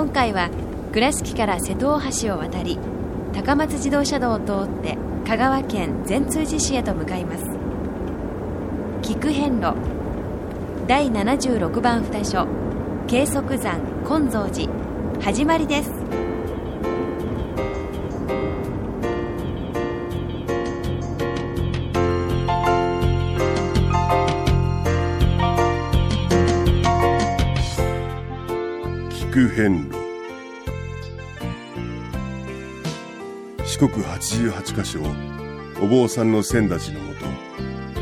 今回は倉敷から瀬戸大橋を渡り高松自動車道を通って香川県善通寺市へと向かいます。菊遍路第76番札所計測山金蔵寺始まりです。遍路。四国88カ所をお坊さんの先立ちのもと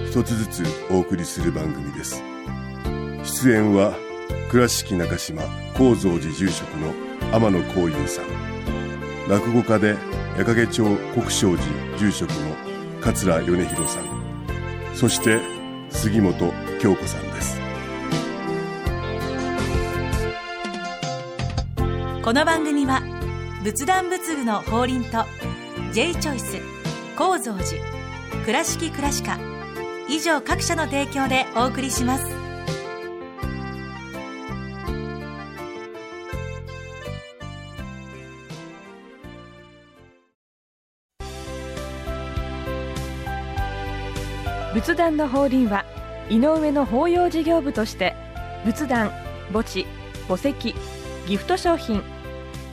一つずつお送りする番組です。出演は倉敷中島・高蔵寺住職の天野幸雄さん。落語家で矢掛町国正寺住職の桂米広さん。そして杉本京子さんです。この番組は仏壇仏具の法輪と J チョイス構造寺倉敷倉歯科以上各社の提供でお送りします。仏壇の法輪は井上の法要事業部として仏壇墓地墓石ギフト商品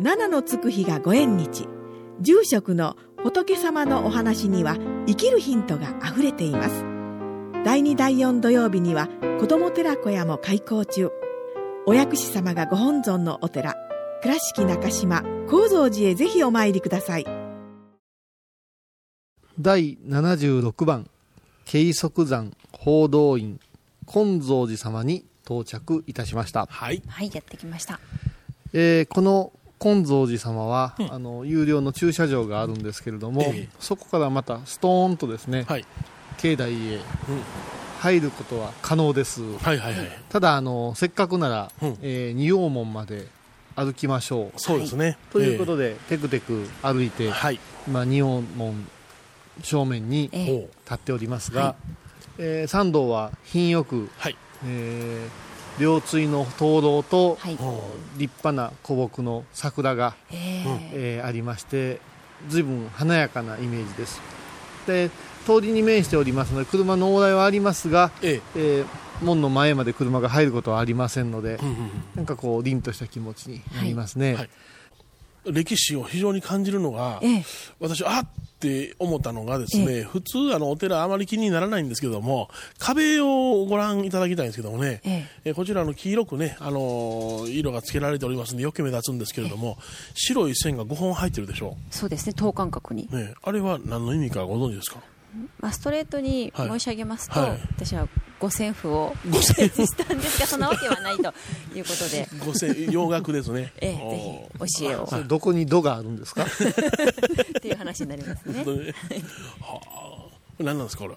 七のつく日がご縁日。住職の仏様のお話には生きるヒントがあふれています。第2第4土曜日には子ども寺小屋も開校中。お薬師様がご本尊のお寺。倉敷中島・高蔵寺へぜひお参りください。第76番慶則山報道院金蔵寺様に到着いたしました、はい。はいやってきました。えーこの金蔵寺様は、あの有料の駐車場があるんですけれども、ええそこからまたストーンとですね、はい。境内へ入ることは可能です、はいはいはい。ただあのせっかくなら、うんえー仁王門まで歩きましょうそうですね。ということで、テクテク歩いて、はい。今仁王門正面に。立っておりますが、えー参道は品よく、はい。えー両対の灯籠とはい。ほ立派な古木の桜が、えー。えーありまして随分華やかなイメージです。で通りに面しておりますので車の往来はありますが、う。ええ。えー門の前まで車が入ることはありませんので、うんうんなんかこう凛とした気持ちになりますね、はい歴史を非常に感じるのが、ええ。私、あっって思ったのがですね、普通、あの、お寺あまり気にならないんですけども、壁をご覧いただきたいんですけどもね、ええ。こちらの黄色くね、あのー色がつけられておりますんで、よく目立つんですけれども、白い線が5本入ってるでしょそうですね等間隔に、う。ね、あれは何の意味かご存知ですか？まあ、ストレートに申し上げますと、はい。はい私は五線譜を五線イメージしたんですがそんなわけはないということで、五線、洋楽ですね。ええ、ぜひ教えを。どこに「ど」があるんですか？っていう話になりますね。ねはあ、何なんですか、これ。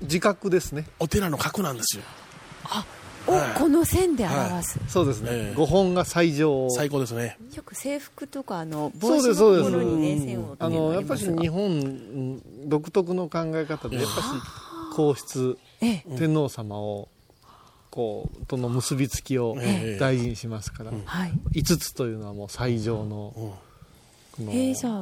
自覚ですね。お寺の格なんですよ。をこの線で表す、そうですね、ええ。5本が最上。最高ですね。よく制服とかあの帽子のそうですそうです。ところにね線をあのやっぱり日本独特の考え方でやっぱし皇室ええ。天皇様をこうとの結びつきをええ。大事にしますから、はい。5つというのはもう最上の,、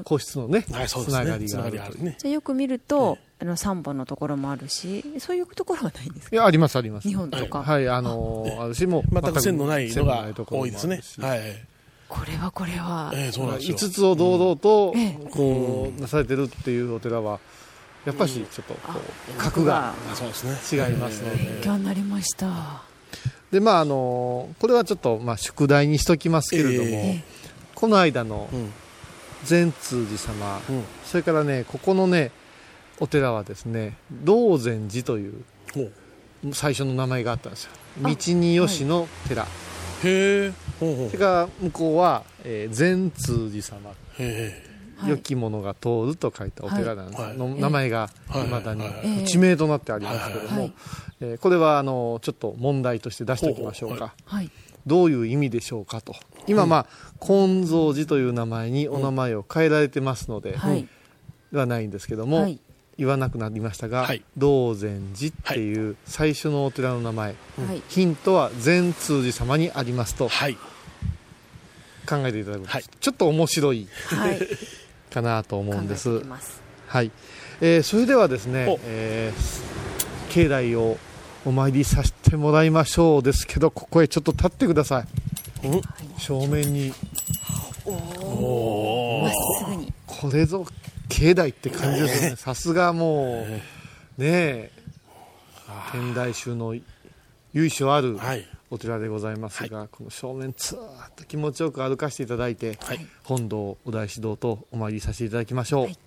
皇室のね,、はい、そうですね。つながりがあるがりあるね。じゃあよく見ると、あの3本のところもあるしそういうところはないんですか？いやありますあります。日本とか、はい。あのー私も全く線のないの線がところも多いですね。はい。これはこれは、ええそうなんですよ。5つを堂々とえこうなされてるっていうお寺はやっぱしちょっとこう格が。違いますので、勉強になりました。でまああのこれはちょっとまあ宿題にしときますけれども、え。この間のうん。善通寺様、うん。それからねここのねお寺はですね道禅寺という。最初の名前があったんですよ。道によしの寺、へえ。ほうほう。それから向こうは、えー善通寺様。へはい。良きものが通ると書いたお寺なんです、はい。の名前がはい。いまだにはい。はい。地名となってありますけども、はい。えーこれはあのちょっと問題として出しておきましょうか、ほうほはいどういう意味でしょうかと。今まあ金蔵寺という名前にお名前を変えられてますので、はい。ではないんですけども、はい。言わなくなりましたが、はい。道禅寺っていう最初のお寺の名前、はい。ヒントは善通寺様にありますとはい。考えていただくと、はい。ちょっと面白いはい。かなと思うんで考えすてみます。はい、えーそれではですねお、えー境内をお参りさせてもらいましょうですけどここへちょっと立ってください。うん正面に。おー。まっすぐに。これぞ境内って感じですよねさすがもうねえ天台宗の由緒あるはい。お寺でございますが、この正面つーっと気持ちよく歩かせていただいて、はい。本堂お大師堂とお参りさせていただきましょう。はい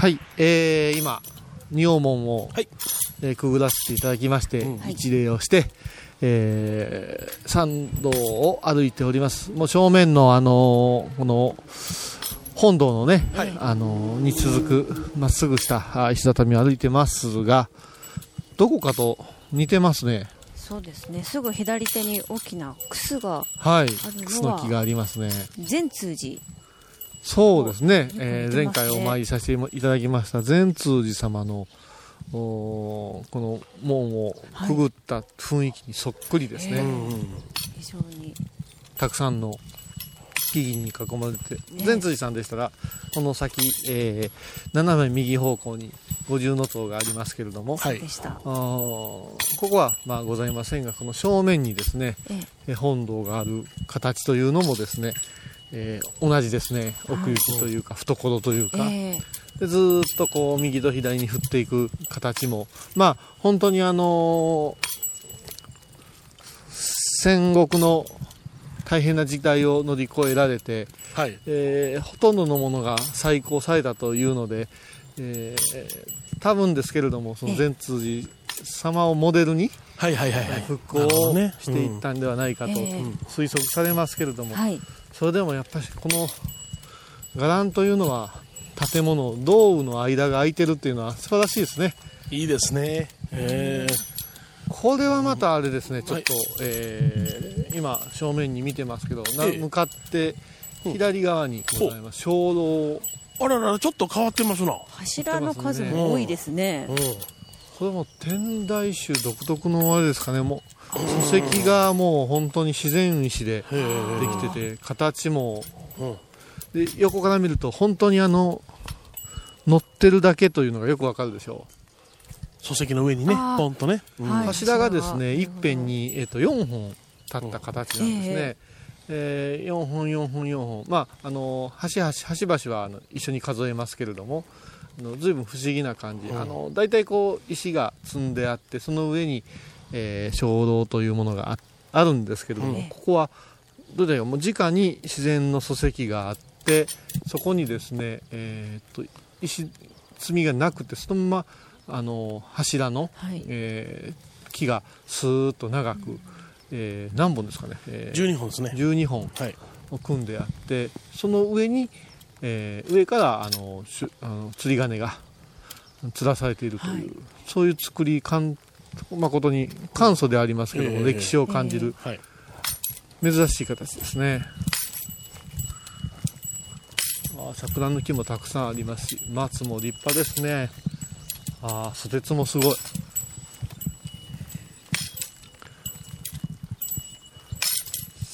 はい、えー、今仁王門を、はい。えーくぐらせていただきまして、うん。一礼をして、えー参道を歩いております。もう正面のあのーこの本堂のね、あのーに続くまっすぐしたあ石畳を歩いてますがどこかと似てますね。そうですね。すぐ左手に大きなクスがはい。るのはクスの木がありますね。善通寺そうですね、おえー前回お参りさせていただきました善通寺様のおーこの門をくぐった雰囲気にそっくりですね、はいうんうん非常に。たくさんの木々に囲まれて、善通寺さんでしたらこの先、えー斜め右方向に五重塔がありますけれども、はい。ここはまあございませんがこの正面にですね、ええ。えー本堂がある形というのもですね、えー同じですね。奥行きというか懐というか、ええ。でずーっとこう右と左に振っていく形も。まあ本当にあのー戦国の大変な時代を乗り越えられて、はい。えーほとんどのものが再興されたというので、えー多分ですけれどもその善通寺様をモデルにはいはいはいはい。復興をしていったんではないかと推測されますけれども、はいそれでもやっぱりこの伽藍というのは建物道具の間が空いてるっていうのは素晴らしいですね。いいですね。えこれはまたあれですねちょっと、はえー今正面に見てますけど、なえ。え向かって左側にございます。鐘楼ー、あらららちょっと変わってますな。柱の数も多いですね。うんこれも天台宗独特のあれですかね。もう礎石がもう本当に自然石でできてて形も。うん。で横から見ると本当にあの乗ってるだけというのがよくわかるでしょ礎石の上にねポンとね、うん。はい。柱がですねなるほど一辺に、えっと4本立った形なんですね、えー4本4本4本。まああの端々端々はあの一緒に数えますけれども。あの随分不思議な感じ、あの大体こう石が積んであってその上に、えー鐘楼というものがああるんですけれども、うんここはどうだよもう直に自然の礎石があってそこにですね、えーっと石積みがなくてそのままあの柱の、はい。えー木がスーッと長く、えー何本ですかね、えー12本ですね。12本はい。を組んであってその上に、えー上からあのあの釣り鐘が吊らされているという、はい。そういう作り誠に簡素でありますけども、ええ歴史を感じる、はい。珍しい形ですね。あー桜の木もたくさんありますし松も立派ですね。ああソテツもすごい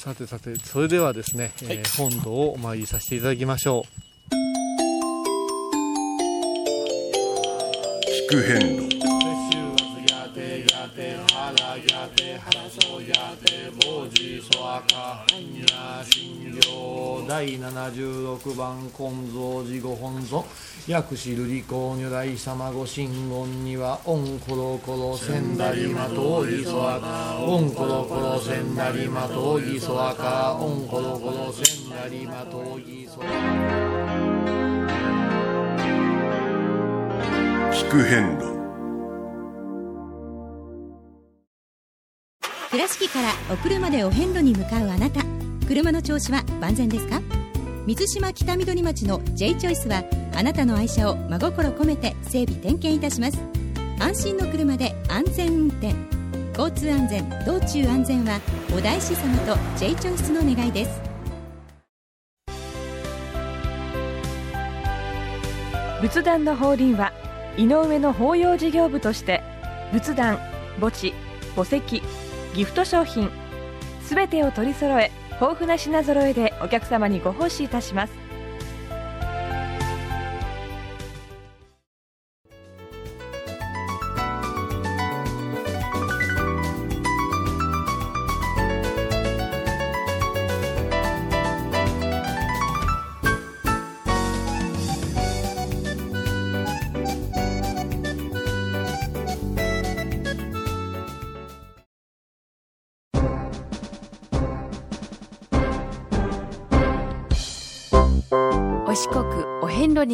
さてさてそれではですね、えー本堂をお参りさせていただきましょ聞く遍路う第76番金蔵寺ご本尊薬師瑠璃光如来様ご神言にはオンコロコロセンダリマトオギソアカオンコロコロセンダリマトオギソアカオンコロコロセンダリマトオギソアカ聞く遍路倉敷からお車でお遍路に向かうあなた。車の調子は万全ですか？水島北緑町の J チョイスはあなたの愛車を真心込めて整備点検いたします。安心の車で安全運転。交通安全道中安全はお大師様と J チョイスの願いです。仏壇の法輪は井上の法要事業部として仏壇墓地墓石ギフト商品。すべてを取り揃え豊富な品揃えでお客様にご奉仕いたします。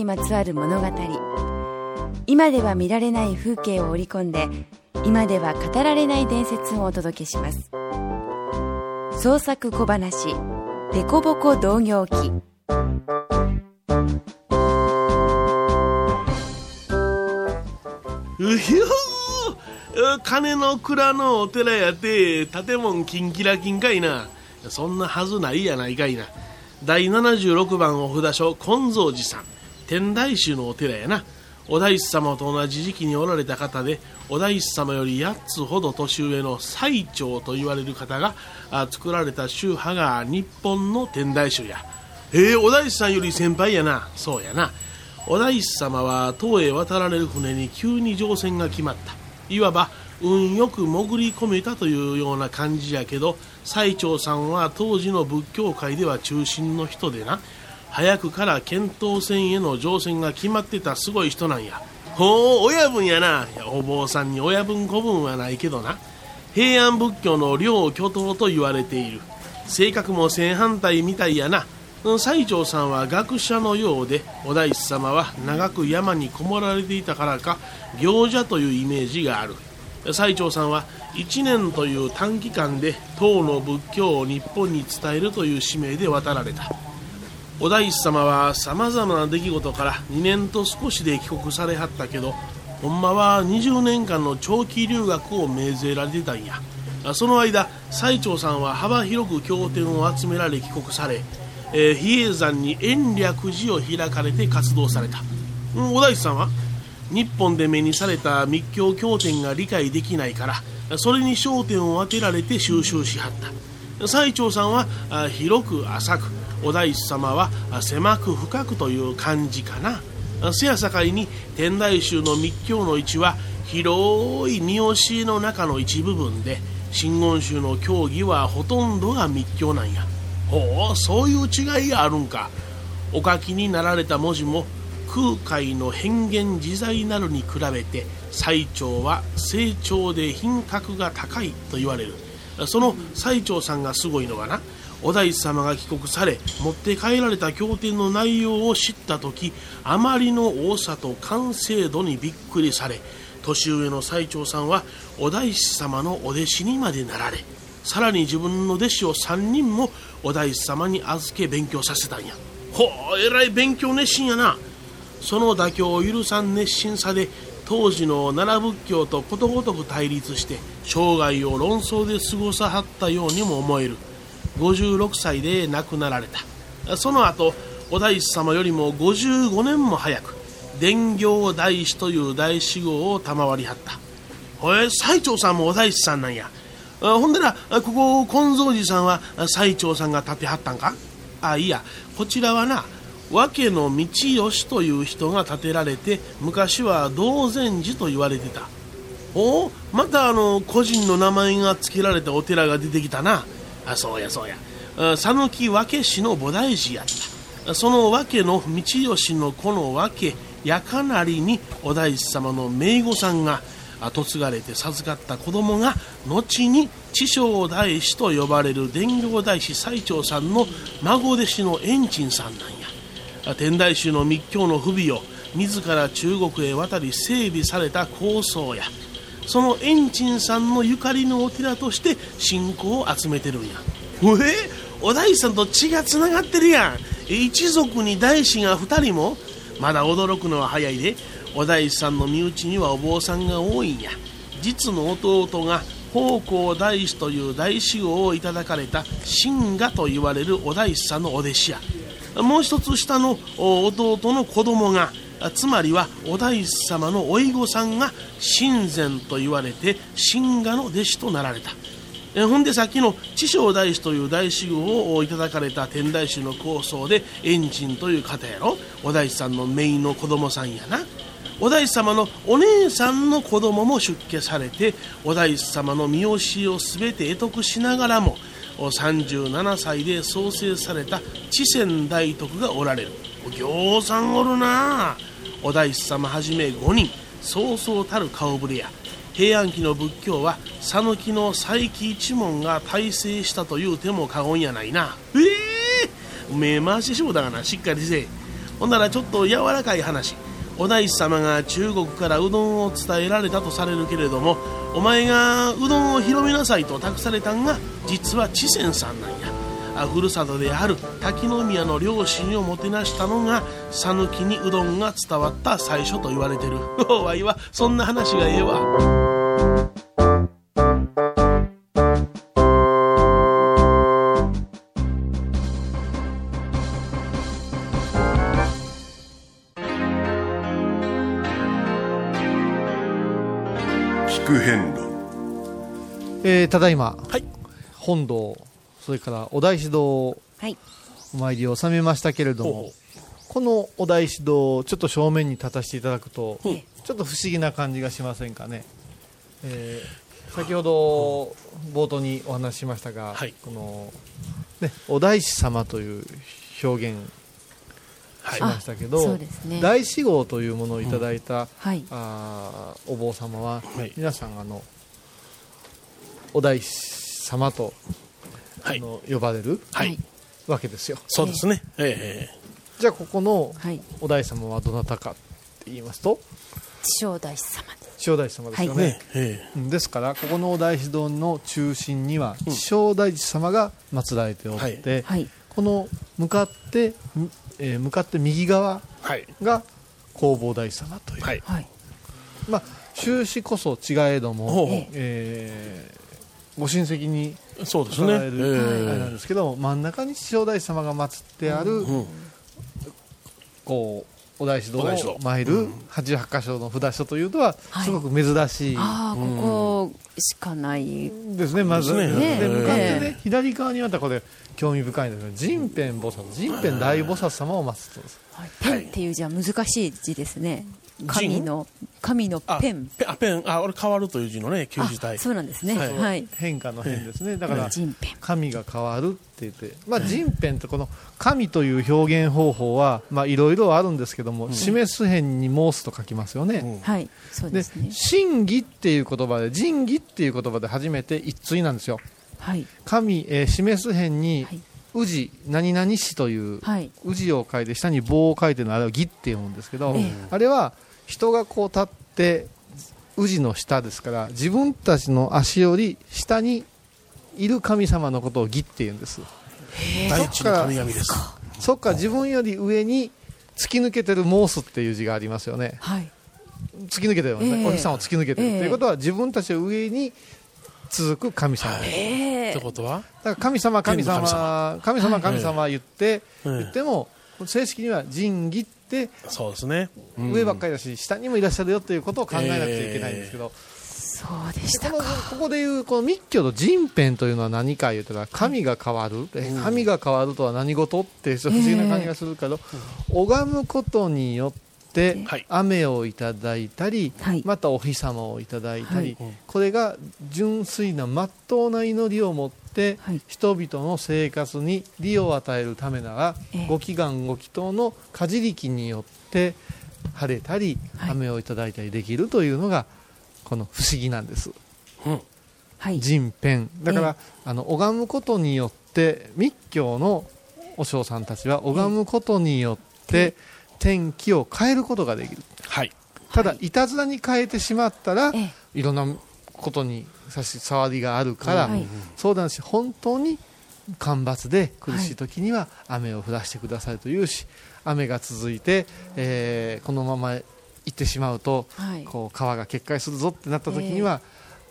にまつわる物語。今では見られない風景を織り込んで今では語られない伝説をお届けします。創作小話「デコボコ同業記」うひょー金の蔵のお寺やて建物キンキラキンかいな。そんなはずないやないかいな。第76番お札所金蔵寺さん。天台宗のお寺やな。お大師様と同じ時期におられた方でお大師様より8つほど年上の最長と言われる方が作られた宗派が日本の天台宗や。へえー、お大師さんより先輩やな。そうやな。お大師様は唐へ渡られる船に急に乗船が決まった。いわば運よく潜り込めたというような感じやけど最澄さんは当時の仏教界では中心の人でな。早くから遣唐船への乗船が決まってたすごい人なんや。ほう親分やな。やお坊さんに親分子分はないけどな。平安仏教の両巨頭と言われている。性格も正反対みたいやな。西条さんは学者のようでお大師様は長く山にこもられていたからか行者というイメージがある。西条さんは1年という短期間で唐の仏教を日本に伝えるという使命で渡られた。お大師様はさまざまな出来事から2年と少しで帰国されはったけどほんまは20年間の長期留学を命ぜられてたんや。その間西条さんは幅広く経典を集められ帰国されえー、比叡山に延暦寺を開かれて活動された、うん、お大師さんは日本で目にされた密教経典が理解できないからそれに焦点を当てられて収集しはった。最澄さんは広く浅くお大師様は狭く深くという感じかな。せやさかいに天台宗の密教の位置は広い三好の中の一部分で真言宗の教義はほとんどが密教なんや。ほうそういう違いがあるんか。お書きになられた文字も空海の変幻自在なるに比べて最澄は成長で品格が高いと言われる。その最澄さんがすごいのがな。お大師様が帰国され持って帰られた経典の内容を知った時あまりの多さと完成度にびっくりされ年上の最澄さんはお大師様のお弟子にまでなられさらに自分の弟子を3人もお大師様に預け勉強させたんや。ほうえらい勉強熱心やな。その妥協を許さん熱心さで当時の奈良仏教とことごとく対立して生涯を論争で過ごさはったようにも思える。56歳で亡くなられた。その後お大師様よりも55年も早く伝行大師という大師号を賜りはった。ほえ最澄さんもお大師さんなんや。ほんでなここ金蔵寺さんは最澄さんが建てはったんか？あいや。こちらはな訳の道義という人が建てられて昔は道禅寺と言われてた。おおまたあの個人の名前が付けられたお寺が出てきたな。あそうやそうや。讃岐訳氏の菩提寺やった。その訳の道義のこの訳やかなりにお大師様の名護さんが後継がれて授かった子供が後に知正大師と呼ばれる伝行大師最澄さんの孫弟子の円珍さんなんや天台宗の密教の不備を自ら中国へ渡り整備された構想やその円珍さんのゆかりのお寺として信仰を集めてるんや。えお大師さんと血がつながってるやん。一族に大師が2人もまだ驚くのは早いでお大師さんの身内にはお坊さんが多いんや。実の弟が宝光大師という大師号をいただかれた真我と言われるお大師さんのお弟子や。もう一つ下の弟の子供がつまりはお大師様のおいごさんが神前と言われて真我の弟子となられた。えほんでさっきの知正大師という大師号をいただかれた天台宗の構想でエンジンという方やろ。お大師さんの姪の子供さんやな。お大師様のお姉さんの子供も出家されてお大師様の見教えを全て得得しながらも37歳で創生された知仙大徳がおられる。ぎょうさんおるな。お大師様はじめ5人。そうそうたる顔ぶれや。平安期の仏教は讃岐の佐伯一門が大成したという手も過言やないな。ええー、目回ししもだがな。しっかりせえ。ほんならちょっと柔らかい話。お大師様が中国からうどんを伝えられたとされるけれどもお前がうどんを広めなさいと託されたんが実は知仙さんなんや。あふるさとである滝宮の両親をもてなしたのが讃岐にうどんが伝わった最初と言われてる。わいはそんな話がええわ。えーただいま、はい。本堂それからお大師堂はい。お参りを収めましたけれどもこのお大師堂ちょっと正面に立たせていただくと、う。んちょっと不思議な感じがしませんかね、えー先ほど冒頭にお話ししましたが、はい。この、ね、お大師様という表現はい。しましたけど、ね。大師号というものをいただいた、はい。あーお坊様は、はい。皆さんあのお大師様と、はいあの呼ばれるはい。わけですよ。そうですね。ええじゃあここのはい。お大師様はどなたかって言いますと地正大師様で。地正大師様ですよね、ですからここのお大師堂の中心には地正大師様が祀られておって、はい。この向かって、みえー向かって右側が弘法大師様という、はい。はい。まあ収支こそ違えども、えーご親戚にそうですね。ええ。あれなんですけど真ん中に地正大師様が祀ってある、うん。こうお大師堂お大師堂。を参る88箇所の札所というのははい。すごく珍しい、ああここしかない。ですねまず。ですね。で向かってね、え左側にまたこれ興味深いんですけど神辺菩薩神辺大菩薩様を祀ってます。はい。っていう字は難しい字ですね神の神のあペン。ペンあペン。あ俺変わるという字のね旧字体。あそうなんですね。はいはい。変化の変ですね。だから神が変わるって言って、まあ、人辺ってこの神という表現方法はまあいろいろあるんですけども、示す辺に申すと書きますよね、うん。はい。そうでですね。真偽っていう言葉で仁義っていう言葉で初めて一対なんですよ。はい。神、えー示す辺にはい宇治何々氏というはい。宇治を書いて下に棒を書いてるのあれは義って読むんですけど、ええ。あれは人がこう立って宇治の下ですから自分たちの足より下にいる神様のことを義って言うんです。大地の神々ですそっか自分より上に突き抜けてる申すっていう字がありますよね。はい。突き抜けてるんですね、ええ。お日さんを突き抜けてる、ええということは自分たちの上に続く神様、ええってことは？だから神様神様神様。神様神様言って、うん言っても正式には仁義ってそうですね。うん。上ばっかりだし、下にもいらっしゃるよということを考えなくちゃいけないんですけど、そうでしたか。ここでいうこの密教の人辺というのは何か言うたら神が変わる、え神が変わるとは何事？って不思議な感じがするけど、拝むことによってはい。雨をいただいたり、はい。またお日様をいただいたり、はい。これが純粋な真っ当な祈りを持って、はい。人々の生活に利を与えるためなら、ええ。ご祈願ご祈祷のかじりきによって晴れたり、はい。雨をいただいたりできるというのがこの不思議なんです。はい。人辺だから、えあの拝むことによって密教の和尚さんたちは拝むことによって天気を変えることができる。はい。ただい。たずらに変えてしまったら、いろんなことに差し障りがあるから、はい。相談し本当に干ばつで苦しい時には雨を降らしてくださいというし雨が続いて、えーこのまま行ってしまうと、はい。こう川が決壊するぞってなった時には、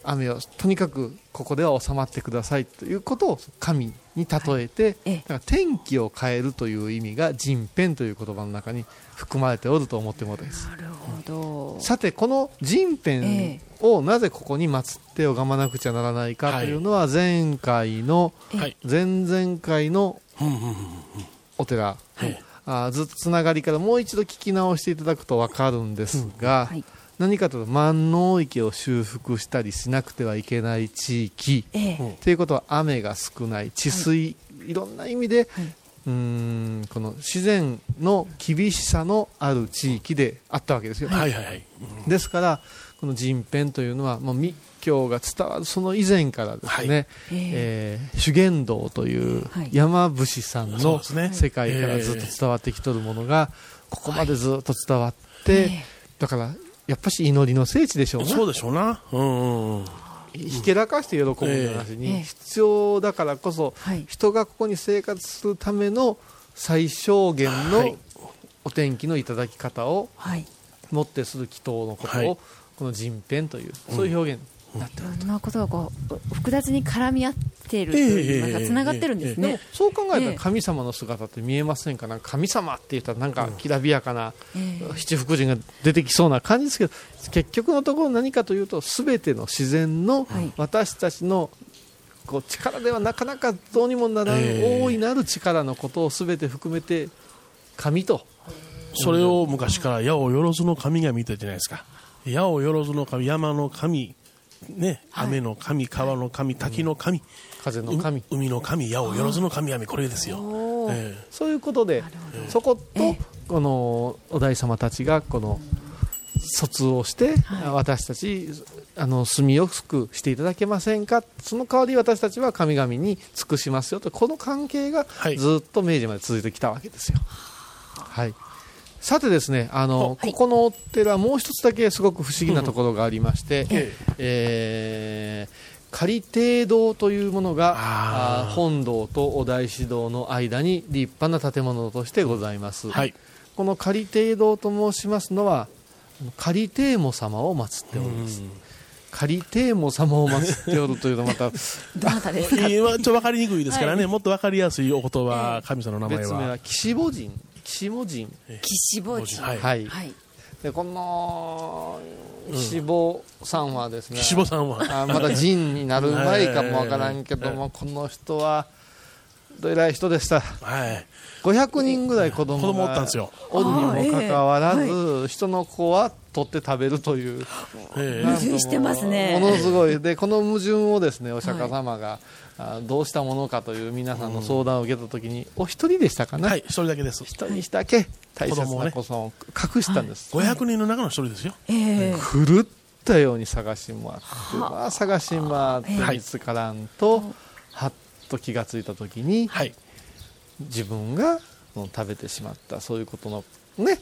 雨をとにかくここでは収まってくださいということを神に例えて、ええ。だから天気を変えるという意味が人変という言葉の中に含まれておると思っているのです。なるほど。さてこの人変をなぜここに祀って拝まなくちゃならないかというのは前回のはい。前々回のうんうんうんうん。お寺、はい。あーずっとつながりからもう一度聞き直していただくと分かるんですが、はい何かというと万能池を修復したりしなくてはいけない地域。ええ。ということは雨が少ない。治水、い、ろんな意味で、はい。うーんこの自然の厳しさのある地域であったわけですよ。はい。はいはいですからこの人変というのはもう密教が伝わるその以前からですね、ええー修験道というはい。山伏さんの世界からずっと伝わってきとるものがここまでずっと伝わって、え。だからやっぱし祈りの聖地でしょうねそうでしょうな。うんうんうん。ひけらかして喜ぶの話ええ。に必要だからこそはい。人がここに生活するための最小限はのい。お天気のいただき方をはい。もってする祈祷のことはい。をこの人変というそういう表現。になっている。ろん。なことがこう複雑に絡み合っているというかつながってるんですでもね。そう考えたええ。ら神様の姿って見えませんか？なんか神様って言ったらなんかきらびやかな？ええ。七福神が出てきそうな感じですけど結局のところ何かというと全ての自然のはい。私たちのこう力ではなかなかどうにもならんええ。大いなる力のことを全て含めて神と。それを昔から矢をよずの神が見たじゃないですか。矢をよずの神山の神ね、雨の神、川の神、滝の神、風の神。う海の神、矢をよずの神々、これですよ。おー。えそういうことでそことこのお大様たちがこの疎通をして、私たちあの住みよくしていただけませんか？その代わり私たちは神々に尽くしますよとこの関係がはい。ずっと明治まで続いてきたわけですよ。はいさてですねあの、はい。ここのお寺もう一つだけすごく不思議なところがありまして、ええー仮定堂というものが本堂とお大師堂の間に立派な建物としてございます、はい。この仮定堂と申しますのは仮定母様を祀っております。仮定母様を祀っておるというとまた どなたですか？ちょっと分かりにくいですからね、もっと分かりやすいお言葉、神様の名前は。別名は岸母神岸母神岸墓地。はい。はい、はい。でこの岸母さんはですね、岸母さんは。あまだ神になる前かもわからんけども、この人はどえらい人でしたはい。500人ぐらい子供が子供おったんですよ。おるにもかかわらず、人の子は取って食べるという矛盾してますねものすごいでこの矛盾をですねお釈迦様が、あどうしたものかという皆さんの相談を受けた時に、お一人でしたかね、えはい、一人だけです。一人だけ？大切な子孫を隠したんです、500人の中の一人ですよ。ええ。狂ったように探し回って、まあ、探し回って見つからんと、はっと気がついた時に、はい。自分がうん食べてしまったそういうことのね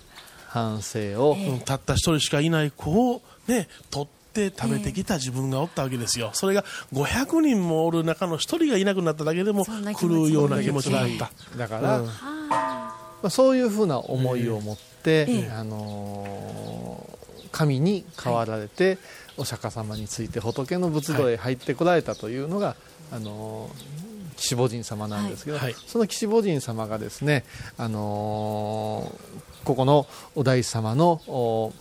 反省を、うんたった一人しかいない子をね、取って食べてきた自分がおったわけですよ。それが500人もおる中の一人がいなくなっただけでも狂うような気持ちがあった。だから、うん。まあ、そういうふうな思いを持って、ええ。あのー神に代わられて、お釈迦様について仏の仏土へ入ってこられたというのが、あのー岸母神様なんですけど、はい。その岸母神様がですね、あのーここのお大師様のお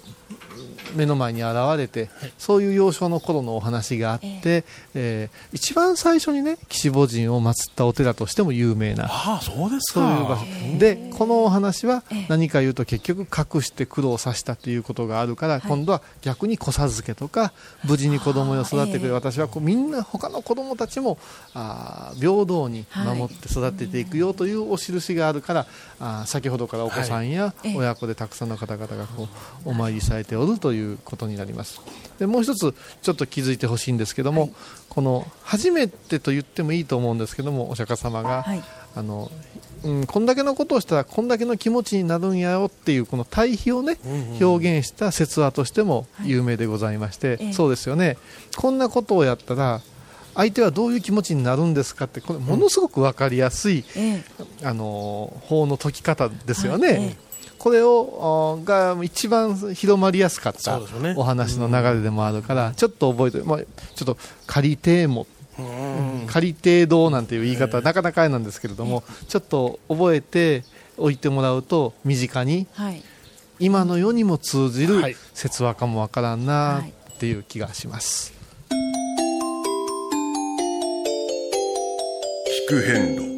目の前に現れて、そういう幼少の頃のお話があって、えー一番最初にね岸母神を祀ったお寺としても有名なああ、そうですそういう場か。所でこのお話は何か言うと結局隠して苦労させたっていうことがあるから、今度は逆に子授けとか無事に子供を育ててくれる私はこうみんな他の子供たちもあー平等に守って育てていくよというお印があるから、あー先ほどからお子さんやええ。親子でたくさんの方々がこうお参りされておるということになります。でもう一つちょっと気づいてほしいんですけども、この初めてと言ってもいいと思うんですけどもお釈迦様が、はい。あのうん、こんだけのことをしたらこんだけの気持ちになるんやよっていうこの対比をね、表現した説話としても有名でございまして、ええ。そうですよね。こんなことをやったら相手はどういう気持ちになるんですかってこれものすごく分かりやすい、え。あの法の解き方ですよね。はい。ええこれをあが一番広まりやすかったお話の流れでもあるから、ちょっと覚えて、まあ、ちょっと仮定も仮定堂なんていう言い方、なかなかあれなんですけれども、ちょっと覚えておいてもらうと身近にはい。今の世にも通じるはい。説話かもわからんなはい。っていう気がします。聞く変路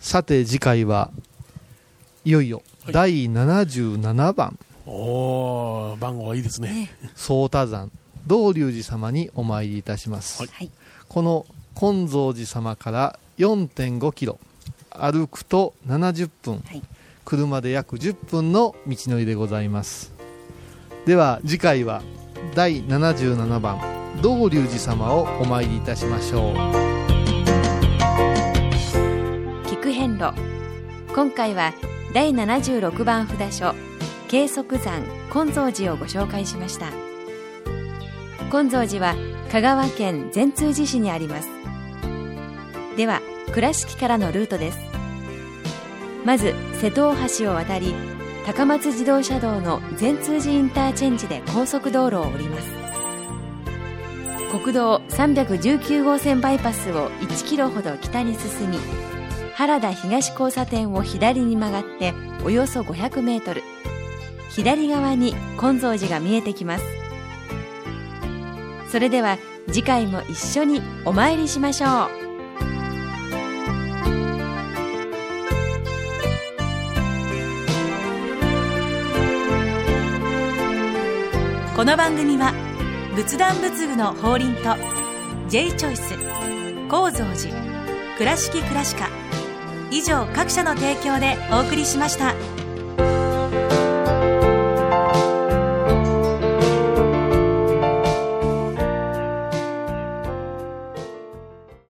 さて次回はいよいよ第77番。おお番号はいいですね。宗太山道隆寺様にお参りいたします、はい。この金蔵寺様から4.5キロ歩くと70分、はい。車で約10分の道のりでございます。では次回は第77番道隆寺様をお参りいたしましょう路今回は第76番札所計測山金蔵寺をご紹介しました。金蔵寺は香川県善通寺市にあります。では倉敷からのルートです。まず瀬戸大橋を渡り高松自動車道の善通寺インターチェンジで高速道路を降ります。国道319号線バイパスを1キロほど北に進み原田東交差点を左に曲がっておよそ500メートル。左側に金蔵寺が見えてきます。それでは次回も一緒にお参りしましょう。この番組は仏壇仏具の法輪と J チョイス構造寺倉敷倉歯科以上各社の提供でお送りしました。